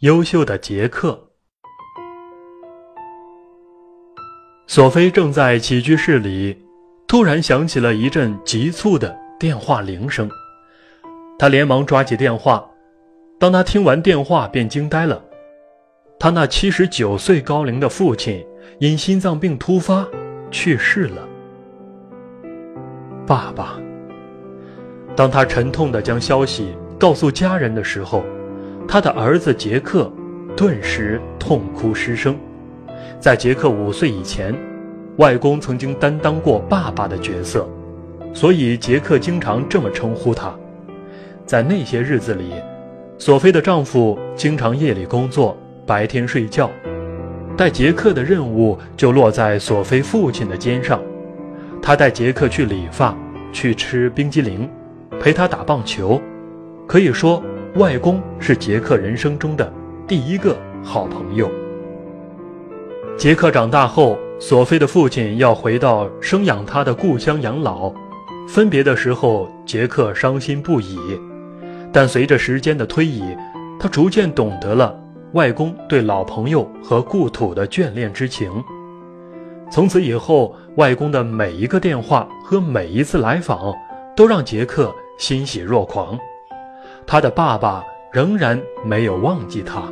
优秀的杰克。索菲正在起居室里，突然响起了一阵急促的电话铃声。他连忙抓起电话。当他听完电话，便惊呆了。他那七十九岁高龄的父亲因心脏病突发去世了。爸爸。当他沉痛地将消息告诉家人的时候，他的儿子杰克顿时痛哭失声。在杰克五岁以前，外公曾经担当过爸爸的角色，所以杰克经常这么称呼他。在那些日子里，索菲的丈夫经常夜里工作，白天睡觉，带杰克的任务就落在索菲父亲的肩上。他带杰克去理发，去吃冰激凌。陪他打棒球，可以说，外公是杰克人生中的第一个好朋友。杰克长大后，索菲的父亲要回到生养他的故乡养老，分别的时候，杰克伤心不已。但随着时间的推移，他逐渐懂得了外公对老朋友和故土的眷恋之情。从此以后，外公的每一个电话和每一次来访，都让杰克。欣喜若狂，他的爸爸仍然没有忘记他。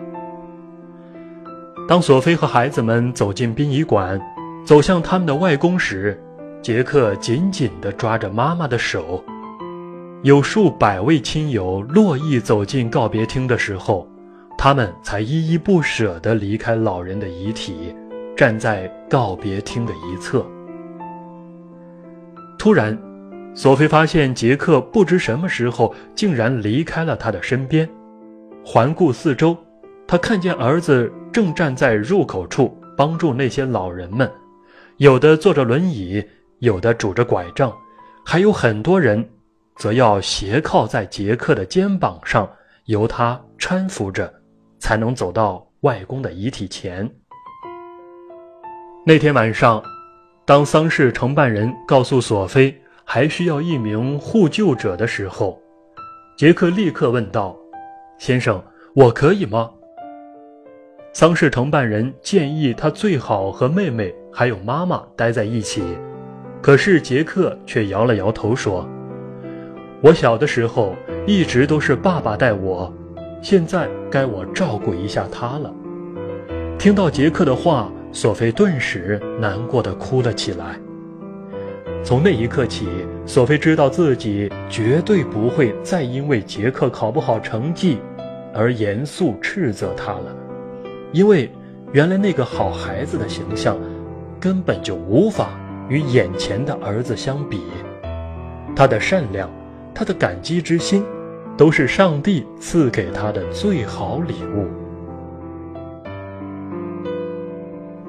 当索菲和孩子们走进殡仪馆，走向他们的外公时，杰克紧紧地抓着妈妈的手。有数百位亲友络绎走进告别厅的时候，他们才依依不舍地离开老人的遗体，站在告别厅的一侧。突然。索菲发现杰克不知什么时候竟然离开了他的身边，环顾四周，他看见儿子正站在入口处帮助那些老人们，有的坐着轮椅，有的拄着拐杖，还有很多人则要斜靠在杰克的肩膀上，由他搀扶着，才能走到外公的遗体前。那天晚上，当丧事承办人告诉索菲。还需要一名护救者的时候，杰克立刻问道：“先生，我可以吗？”丧事承办人建议他最好和妹妹还有妈妈待在一起，可是杰克却摇了摇头说：“我小的时候一直都是爸爸带我，现在该我照顾一下他了。”听到杰克的话，索菲顿时难过的哭了起来。从那一刻起，索菲知道自己绝对不会再因为杰克考不好成绩而严肃斥责他了，因为原来那个好孩子的形象根本就无法与眼前的儿子相比。他的善良，他的感激之心，都是上帝赐给他的最好礼物。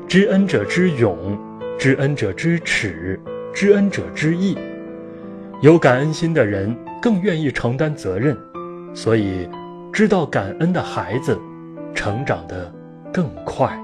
知恩者之勇，知恩者之耻。知恩者之义，有感恩心的人更愿意承担责任，所以知道感恩的孩子，成长得更快。